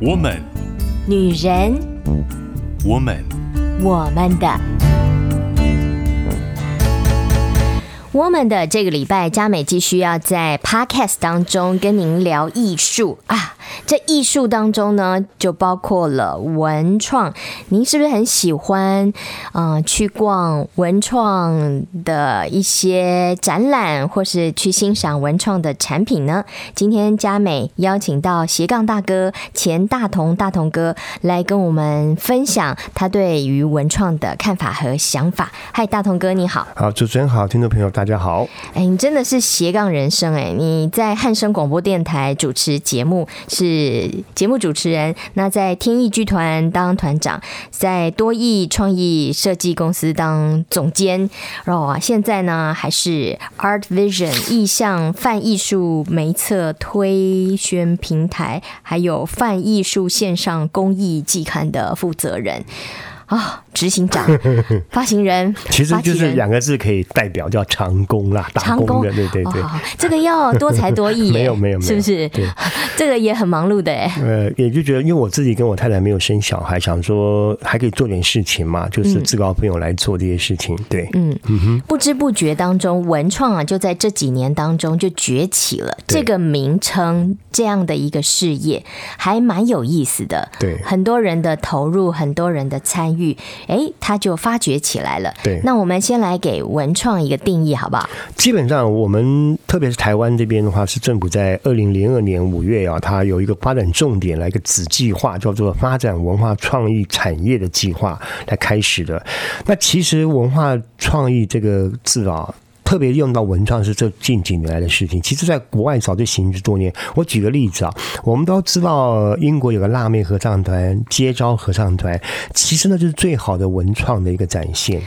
我们，女人，我们，我们的，我们的这个礼拜，佳美继续要在 Podcast 当中跟您聊艺术。啊。这艺术当中呢，就包括了文创。您是不是很喜欢，嗯、呃，去逛文创的一些展览，或是去欣赏文创的产品呢？今天佳美邀请到斜杠大哥钱大同大同哥来跟我们分享他对于文创的看法和想法。嗨，大同哥，你好。好，主持人好，听众朋友大家好。哎，你真的是斜杠人生哎！你在汉声广播电台主持节目。是是节目主持人，那在天意剧团当团长，在多艺创意设计公司当总监，然后啊，现在呢还是 Art Vision 意向泛艺术媒策推宣平台，还有泛艺术线上公益季刊的负责人。啊、执行长、发行人，其实就是两个字可以代表叫长工啦，打工的，对对对、哦。这个要多才多艺，没有没有，是不是？对，这个也很忙碌的哎。呃，也就觉得，因为我自己跟我太太没有生小孩，想说还可以做点事情嘛，就是自告奋勇来做这些事情。对，嗯嗯哼，不知不觉当中，文创啊，就在这几年当中就崛起了。这个名称，这样的一个事业，还蛮有意思的。对，很多人的投入，很多人的参与。哎，他就发掘起来了。对，那我们先来给文创一个定义，好不好？基本上，我们特别是台湾这边的话，是政府在二零零二年五月啊，它有一个发展重点，来一个子计划，叫做发展文化创意产业的计划来开始的。那其实文化创意这个字啊。特别用到文创是这近几年来的事情，其实在国外早就行之多年。我举个例子啊，我们都知道英国有个辣妹合唱团，街招合唱团，其实呢就是最好的文创的一个展现。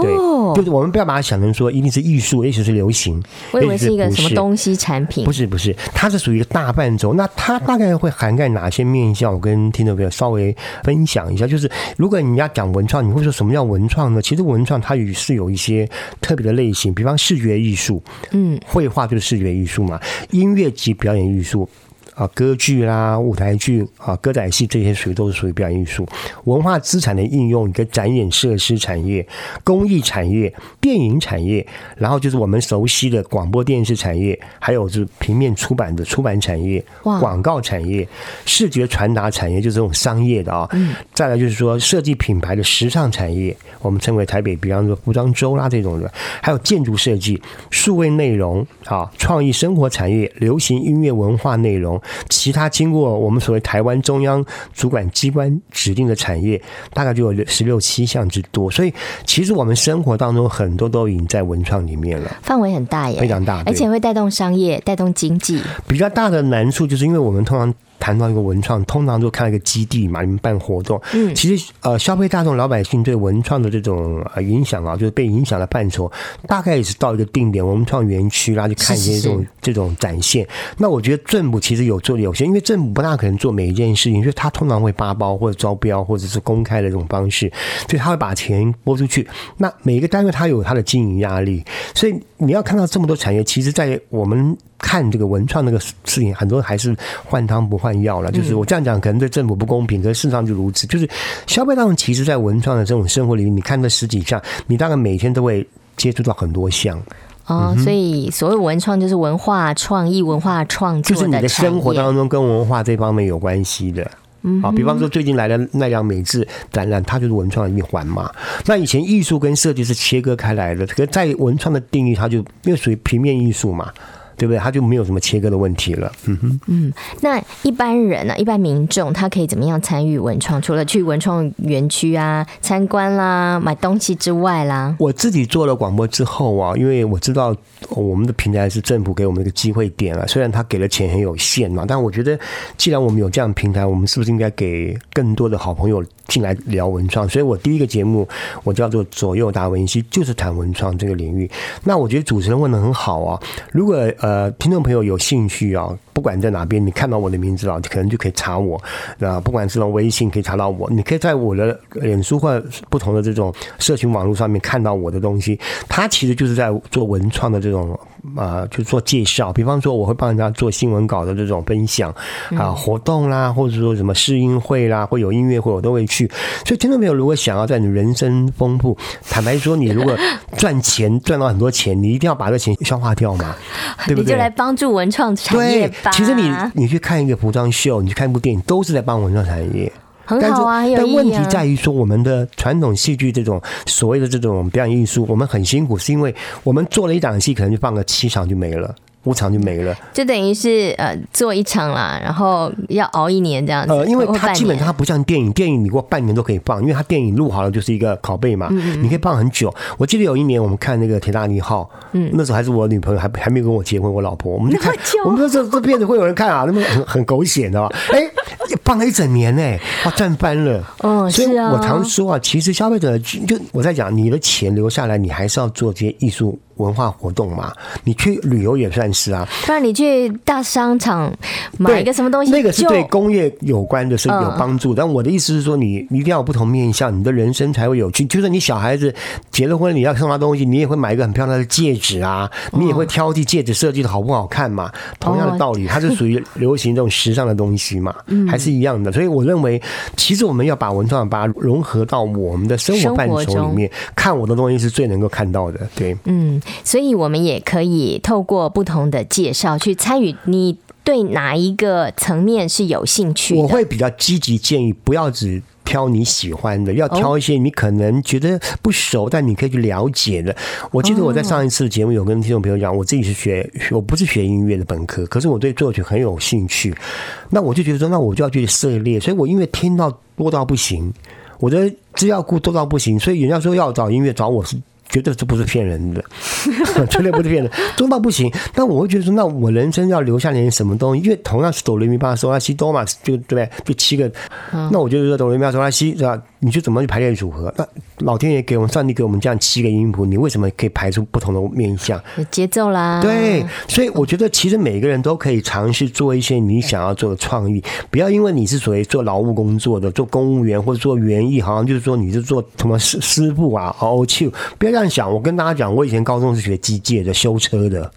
对，就是我们不要把它想成说一定是艺术，也许是流行。我以为是一个什么东西产品，不是不是，它是属于一个大范畴。那它大概会涵盖哪些面向？我跟听众朋友稍微分享一下。就是如果你要讲文创，你会说什么叫文创呢？其实文创它也是有一些特别的类型，比方视觉艺术，嗯，绘画就是视觉艺术嘛，音乐及表演艺术。啊，歌剧啦、舞台剧啊、歌仔戏这些属于都是属于表演艺术、文化资产的应用，一个展演设施产业、公益产业、电影产业，然后就是我们熟悉的广播电视产业，还有就是平面出版的出版产业、广告产业、视觉传达产业，就是这种商业的啊。再来就是说设计品牌的时尚产业，我们称为台北，比方说服装周啦这种的，还有建筑设计、数位内容啊、创意生活产业、流行音乐文化内容。其他经过我们所谓台湾中央主管机关指定的产业，大概就有十六七项之多。所以，其实我们生活当中很多都已经在文创里面了，范围很大耶，非常大，而且会带动商业、带动经济。比较大的难处就是因为我们通常。谈到一个文创，通常就看一个基地嘛，你们办活动。嗯，其实呃，消费大众老百姓对文创的这种呃影响啊，就是被影响的范畴，大概也是到一个定点文创园区啦，去看一些这种这种展现。那我觉得政府其实有做的有些，因为政府不大可能做每一件事情，所以他通常会发包或者招标或者是公开的这种方式，所以他会把钱拨出去。那每一个单位他有他的经营压力，所以你要看到这么多产业，其实，在我们。看这个文创那个事情，很多还是换汤不换药了。就是我这样讲，可能对政府不公平，可是事实上就如此。就是消费大众其实，在文创的这种生活里面，你看这十几项，你大概每天都会接触到很多项。哦，所以所谓文创就是文化创意、文化创作，就是你的生活当中跟文化这方面有关系的。嗯，好，比方说最近来的奈良美智展览，它就是文创的一环嘛。那以前艺术跟设计是切割开来的，可是在文创的定义，它就因为属于平面艺术嘛。对不对？他就没有什么切割的问题了。嗯哼，嗯，那一般人呢、啊？一般民众他可以怎么样参与文创？除了去文创园区啊参观啦、买东西之外啦，我自己做了广播之后啊，因为我知道我们的平台是政府给我们一个机会点了，虽然他给的钱很有限嘛，但我觉得既然我们有这样的平台，我们是不是应该给更多的好朋友进来聊文创？所以我第一个节目我叫做左右达文西，就是谈文创这个领域。那我觉得主持人问的很好啊，如果呃，听众朋友有兴趣啊，不管在哪边，你看到我的名字啊，可能就可以查我。那不管是用微信可以查到我，你可以在我的脸书或不同的这种社群网络上面看到我的东西。它其实就是在做文创的这种啊、呃，就做介绍。比方说，我会帮人家做新闻稿的这种分享啊，活动啦，或者说什么试音会啦，或有音乐会，我都会去。所以听众朋友？如果想要在你人生丰富，坦白说，你如果赚钱赚到很多钱，你一定要把这钱消化掉嘛，对不对？你就来帮助文创产业吧。其实你你去看一个服装秀，你去看一部电影，都是在帮文创产业。很好啊，但问题在于说，啊、我们的传统戏剧这种所谓的这种表演艺术，我们很辛苦，是因为我们做了一档戏，可能就放个七场就没了。五场就没了，就等于是呃做一场啦，然后要熬一年这样子。呃，因为它基本上它不像电影，电影你过半年都可以放，因为它电影录好了就是一个拷贝嘛，嗯嗯，你可以放很久。我记得有一年我们看那个《铁达尼号》，嗯，那时候还是我女朋友还还没跟我结婚，我老婆，我们就看，我们说这这片子会有人看啊，那么很很狗血的，哎，放了一整年呢，哇，赚翻了。嗯，所以我常说啊，其实消费者就我在讲，你的钱留下来，你还是要做这些艺术。文化活动嘛，你去旅游也算是啊。不然你去大商场买一个什么东西，那个是对工业有关的，是有帮助。但我的意思是说，你一定要有不同面向，你的人生才会有趣。就算你小孩子结了婚，你要送他东西，你也会买一个很漂亮的戒指啊，你也会挑剔戒指设计的好不好看嘛。同样的道理，它是属于流行这种时尚的东西嘛，还是一样的。所以我认为，其实我们要把文创把它融合到我们的生活范畴里面，看我的东西是最能够看到的。对，嗯。所以，我们也可以透过不同的介绍去参与。你对哪一个层面是有兴趣？我会比较积极建议，不要只挑你喜欢的，要挑一些你可能觉得不熟，但你可以去了解的。我记得我在上一次节目有跟听众朋友讲，我自己是学，我不是学音乐的本科，可是我对作曲很有兴趣。那我就觉得说，那我就要去涉猎。所以我音乐听到多到不行，我的资料库多到不行，所以人家说要找音乐找我是。绝对这不是骗人的，绝对不是骗人，多到不行。但我会觉得说，那我人生要留下点什么东西？因为同样是哆来咪发嗦拉西哆嘛，就对不对？就七个，那我就说哆来咪发嗦拉西是吧？你就怎么去排列组合？那老天爷给我们，上帝给我们这样七个音符，你为什么可以排出不同的面向？节奏啦，对，所以我觉得其实每个人都可以尝试做一些你想要做的创意，不要因为你是所谓做劳务工作的，做公务员或者做园艺，好像就是说你是做什么师师傅啊，哦，去不要这样想。我跟大家讲，我以前高中是学机械的，修车的，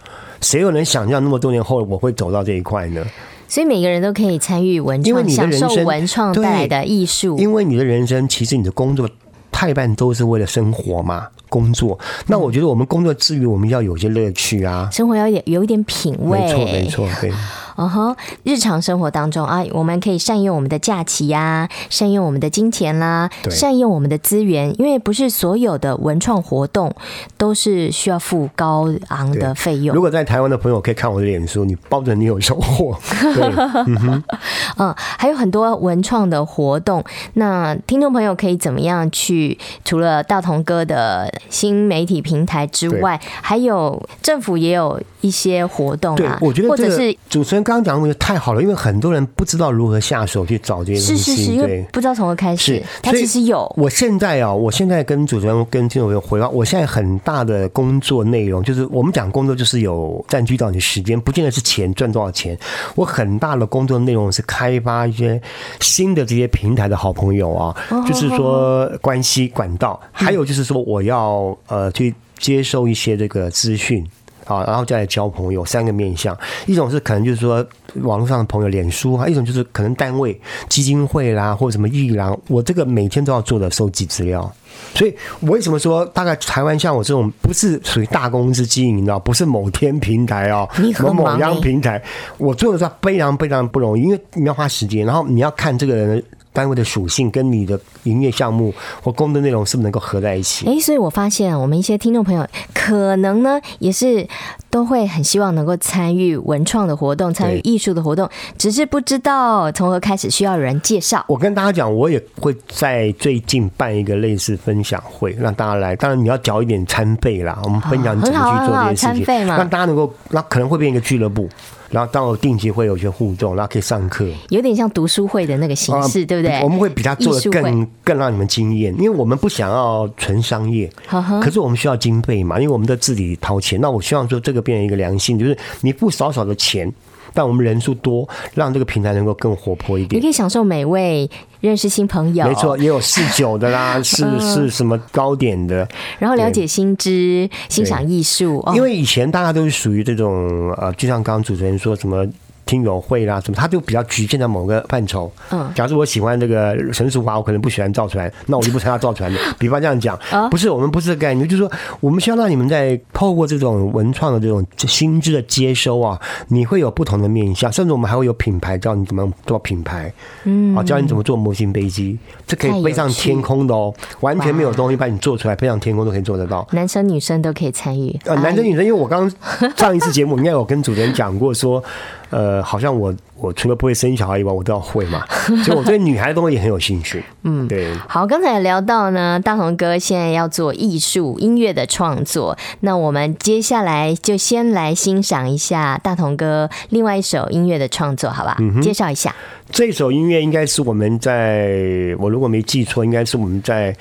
谁又能想象那么多年后我会走到这一块呢？所以每个人都可以参与文创，享受文创带来的艺术。因为你的人生，其实你的工作，太半都是为了生活嘛。工作，那我觉得我们工作之余，我们要有些乐趣啊。生活要有有一点品味。没错，没错，对。嗯哼，日常生活当中啊，我们可以善用我们的假期呀、啊，善用我们的金钱啦，对善用我们的资源，因为不是所有的文创活动都是需要付高昂的费用。如果在台湾的朋友可以看我的脸书，你包着你有收获。对，嗯哼，嗯，还有很多文创的活动，那听众朋友可以怎么样去？除了大同哥的新媒体平台之外，还有政府也有一些活动啊，我觉得或者是主持人。刚刚讲的太好了，因为很多人不知道如何下手去找这些东西，是是是，因为不知道从何开始。他其实有。我现在啊，我现在跟主持人跟听众朋友回报，我现在很大的工作内容就是，我们讲工作就是有占据到你的时间，不见得是钱赚多少钱。我很大的工作内容是开发一些新的这些平台的好朋友啊，就是说关系管道，还有就是说我要呃去接收一些这个资讯。啊，然后再来交朋友，三个面向，一种是可能就是说网络上的朋友，脸书啊；一种就是可能单位、基金会啦，或者什么艺廊，我这个每天都要做的收集资料。所以，我为什么说大概台湾像我这种不是属于大公司经营，你知道，不是某天平台哦，某某央平台，我做的是非常非常不容易，因为你要花时间，然后你要看这个人。单位的属性跟你的营业项目或工作内容是不是能够合在一起？诶，所以我发现我们一些听众朋友可能呢也是都会很希望能够参与文创的活动，参与艺术的活动，只是不知道从何开始，需要有人介绍。我跟大家讲，我也会在最近办一个类似分享会，让大家来。当然你要缴一点餐费啦，我们分享怎么去做这件事情，让大家能够，那可能会变一个俱乐部。然后到定期会有一些互动，然后可以上课，有点像读书会的那个形式，啊、对不对？我们会比他做的更更让你们惊艳，因为我们不想要纯商业，呵呵可是我们需要经费嘛，因为我们的自己掏钱。那我希望说这个变成一个良性，就是你付少少的钱。但我们人数多，让这个平台能够更活泼一点。你可以享受美味，认识新朋友，没错，也有 试酒的啦，是是什么糕点的，然后了解新知，欣赏艺术。因为以前大家都是属于这种呃，就像刚刚主持人说什么。听友会啦，什么，他就比较局限在某个范畴。嗯，假如说我喜欢这个陈淑华，我可能不喜欢赵传，那我就不参加赵传的。比方这样讲，不是我们不是这个概念，就是说我们希望让你们在透过这种文创的这种心智的接收啊，你会有不同的面向，甚至我们还会有品牌教你怎么做品牌，嗯，啊，教你怎么做模型飞机，这可以飞上天空的哦，完全没有东西把你做出来，飞上天空都可以做得到。男生女生都可以参与。呃，男生女生，因为我刚上一次节目应该有跟主持人讲过说。呃，好像我我除了不会生小孩以外，我都要会嘛，所以我对女孩的东西也很有兴趣。嗯，对。好，刚才也聊到呢，大同哥现在要做艺术音乐的创作，那我们接下来就先来欣赏一下大同哥另外一首音乐的创作，好吧？嗯，介绍一下。这首音乐应该是我们在，我如果没记错，应该是我们在。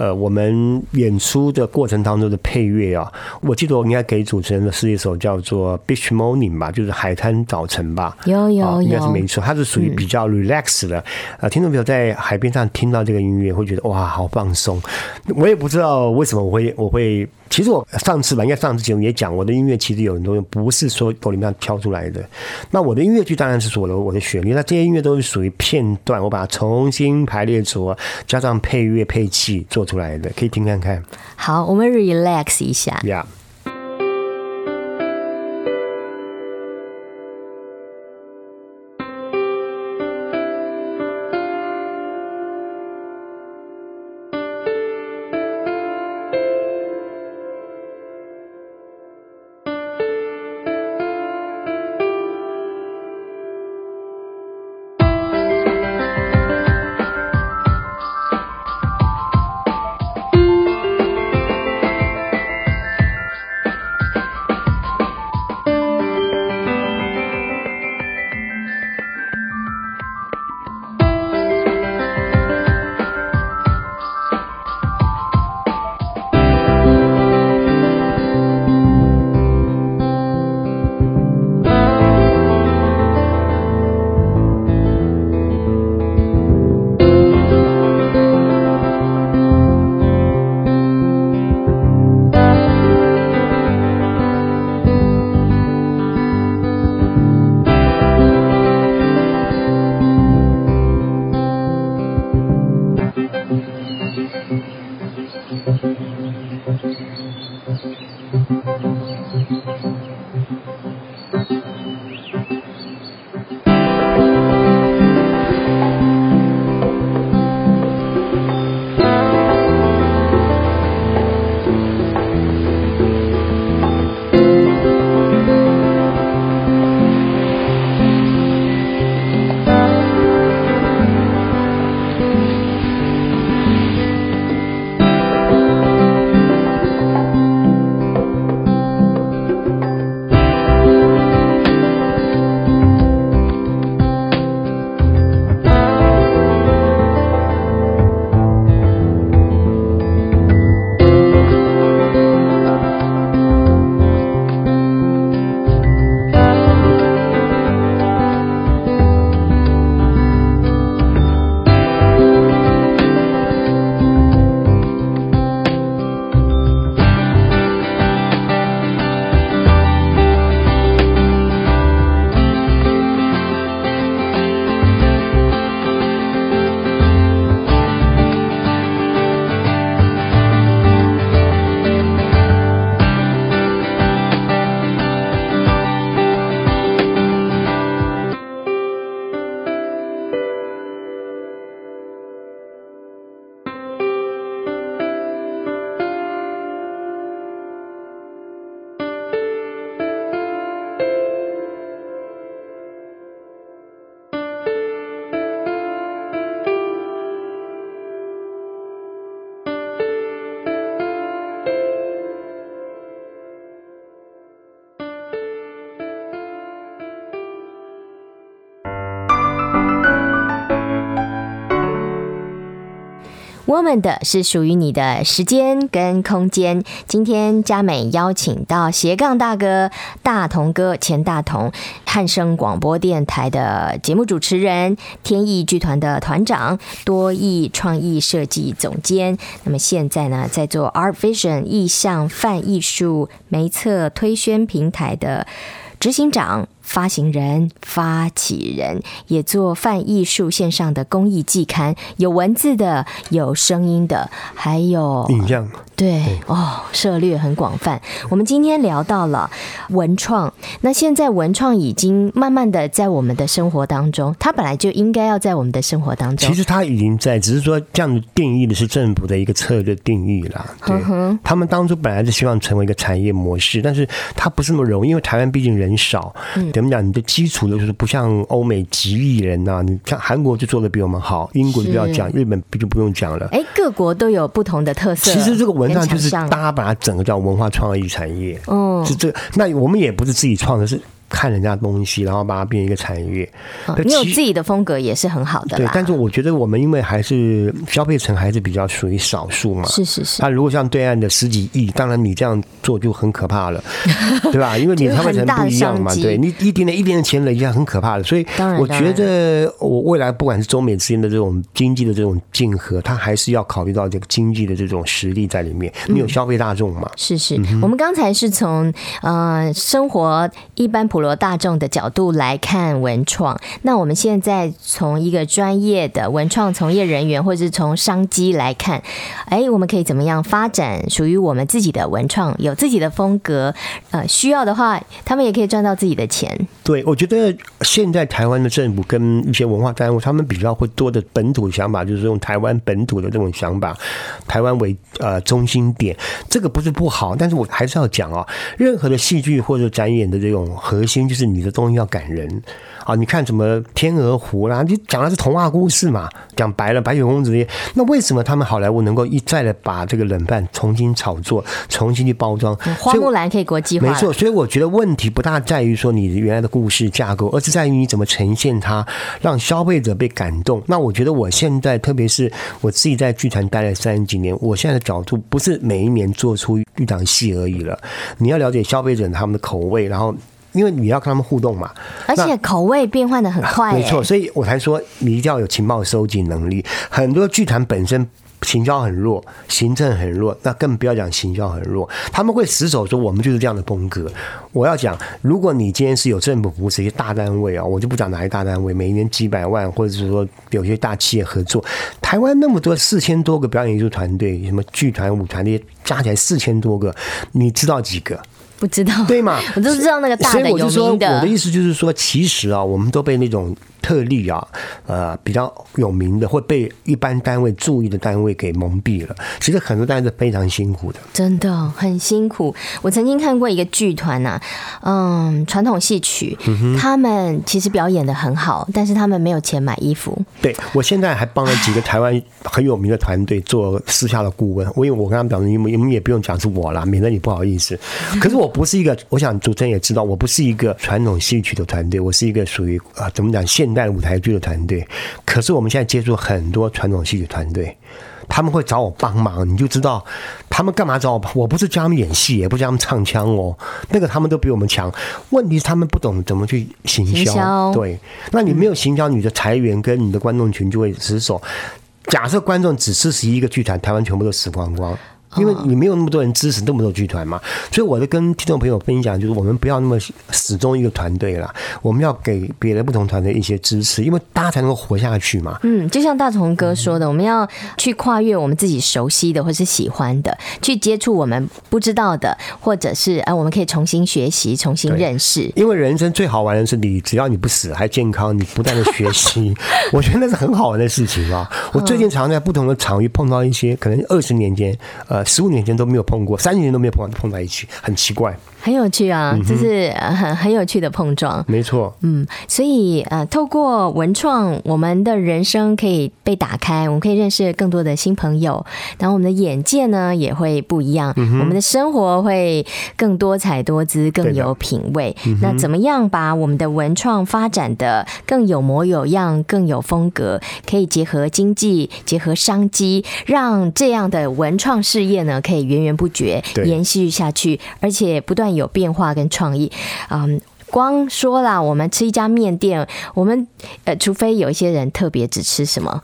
呃，我们演出的过程当中的配乐啊，我记得我应该给主持人的是一首叫做《Beach Morning》吧，就是海滩早晨吧。有有有，应该是没错，它是属于比较 relax 的。呃，听众朋友在海边上听到这个音乐，会觉得哇，好放松。我也不知道为什么我会我会。其实我上次吧，应该上次节目也讲，我的音乐其实有很多不是说从里面挑出来的。那我的音乐剧当然是我的我的旋律，那这些音乐都是属于片段，我把它重新排列组合，加上配乐配器做出来的，可以听看看。好，我们 relax 一下。Yeah. 我们的是属于你的时间跟空间。今天佳美邀请到斜杠大哥大同哥钱大同，汉声广播电台的节目主持人，天意剧团的团长，多益创意设计总监。那么现在呢，在做 Art Vision 意象泛艺术媒策推宣平台的执行长。发行人、发起人，也做泛艺术线上的公益季刊，有文字的，有声音的，还有影像。对，对哦，涉猎很广泛。我们今天聊到了文创，那现在文创已经慢慢的在我们的生活当中，它本来就应该要在我们的生活当中。其实它已经在，只是说这样定义的是政府的一个策略定义啦。对，他们当初本来是希望成为一个产业模式，但是它不是那么容易，因为台湾毕竟人少。嗯。怎么讲？你的基础的就是不像欧美几亿人呐、啊，你看韩国就做的比我们好，英国就不要讲，日本不就不用讲了。哎，各国都有不同的特色。其实这个文章就是大家把它整个叫文化创意产业。嗯，是这个。那我们也不是自己创的，是。看人家东西，然后把它变成一个产业。哦、你有自己的风格也是很好的。对，但是我觉得我们因为还是消费层还是比较属于少数嘛。是是是。那如果像对岸的十几亿，当然你这样做就很可怕了，对吧？因为你消费层不一样嘛。对，你一点点一点点钱累积很可怕的。所以我觉得我未来不管是中美之间的这种经济的这种竞合，它还是要考虑到这个经济的这种实力在里面。你有消费大众嘛？是是。我们刚才是从呃生活一般普罗大众的角度来看文创，那我们现在从一个专业的文创从业人员，或者是从商机来看，哎，我们可以怎么样发展属于我们自己的文创，有自己的风格？呃，需要的话，他们也可以赚到自己的钱。对，我觉得现在台湾的政府跟一些文化单位，他们比较会多的本土想法，就是用台湾本土的这种想法，台湾为呃中心点，这个不是不好，但是我还是要讲啊，任何的戏剧或者展演的这种核心就是。你的东西要感人啊！你看什么天鹅湖啦，你讲的是童话故事嘛？讲白了，白雪公主那些，那为什么他们好莱坞能够一再的把这个冷饭重新炒作，重新去包装？花木兰可以国际化，没错。所以我觉得问题不大在于说你原来的故事架构，而是在于你怎么呈现它，让消费者被感动。那我觉得我现在，特别是我自己在剧团待了三十几年，我现在的角度不是每一年做出一档戏而已了。你要了解消费者他们的口味，然后。因为你要跟他们互动嘛，而且口味变换的很快，没错，所以我才说你一定要有情报收集能力。很多剧团本身行销很弱，行政很弱，那更不要讲行销很弱，他们会死守说我们就是这样的风格。我要讲，如果你今天是有政府扶持一些大单位啊，我就不讲哪些大单位，每年几百万，或者是说有些大企业合作，台湾那么多四千多个表演艺术团队，什么剧团、舞团那些加起来四千多个，你知道几个？不知道，对嘛？我就知道那个大的有名的。所以我就说，我的意思就是说，其实啊，我们都被那种。特例啊，呃，比较有名的会被一般单位注意的单位给蒙蔽了。其实很多单位是非常辛苦的，真的很辛苦。我曾经看过一个剧团呐，嗯，传统戏曲，嗯，他们其实表演的很好，但是他们没有钱买衣服。对，我现在还帮了几个台湾很有名的团队做私下的顾问。我因为我跟他们讲，你们你们也不用讲是我啦，免得你不好意思。可是我不是一个，我想主持人也知道，我不是一个传统戏曲的团队，我是一个属于啊，怎么讲现。现代舞台剧的团队，可是我们现在接触很多传统戏曲团队，他们会找我帮忙，你就知道他们干嘛找我？我不是教他们演戏，也不教他们唱腔哦，那个他们都比我们强。问题是他们不懂怎么去行销，行销。对，那你没有行销，你的裁员跟你的观众群就会失守。假设观众只支持一个剧团，台湾全部都死光光。因为你没有那么多人支持那么多剧团嘛，所以我就跟听众朋友分享，就是我们不要那么始终一个团队了，我们要给别的不同团队一些支持，因为大家才能够活下去嘛。嗯，就像大同哥说的，我们要去跨越我们自己熟悉的或是喜欢的，去接触我们不知道的，或者是啊，我们可以重新学习、重新认识。因为人生最好玩的是你，只要你不死还健康，你不断的学习，我觉得那是很好玩的事情啊。我最近常常在不同的场域碰到一些可能二十年间呃。十五年前都没有碰过，三十年都没有碰碰在一起，很奇怪。很有趣啊，这是很很有趣的碰撞。没错，嗯，所以呃，透过文创，我们的人生可以被打开，我们可以认识更多的新朋友，然后我们的眼界呢也会不一样，嗯、我们的生活会更多彩多姿，更有品味。那怎么样把我们的文创发展的更有模有样，更有风格，可以结合经济，结合商机，让这样的文创事业呢可以源源不绝延续下去，而且不断有变化跟创意。嗯，光说啦，我们吃一家面店，我们呃，除非有一些人特别只吃什么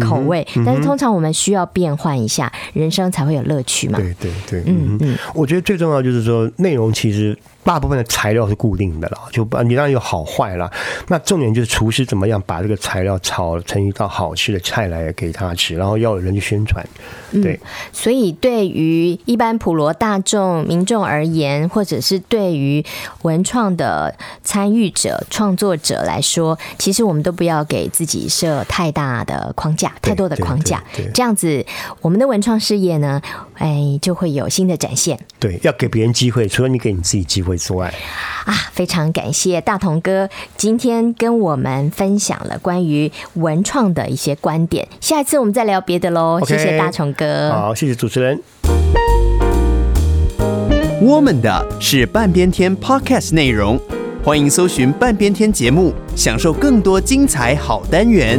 口味，但是通常我们需要变换一下，人生才会有乐趣嘛。对对对，嗯嗯，我觉得最重要就是说内容其实。大部分的材料是固定的了，就你当然有好坏了。那重点就是厨师怎么样把这个材料炒成一道好吃的菜来给他吃，然后要有人去宣传。对，嗯、所以对于一般普罗大众民众而言，或者是对于文创的参与者、创作者来说，其实我们都不要给自己设太大的框架，太多的框架，这样子我们的文创事业呢，哎，就会有新的展现。对，要给别人机会，除了你给你自己机会。之外啊，非常感谢大同哥今天跟我们分享了关于文创的一些观点。下一次我们再聊别的喽。Okay, 谢谢大同哥，好，谢谢主持人。我们的是半边天 Podcast 内容，欢迎搜寻半边天节目，享受更多精彩好单元。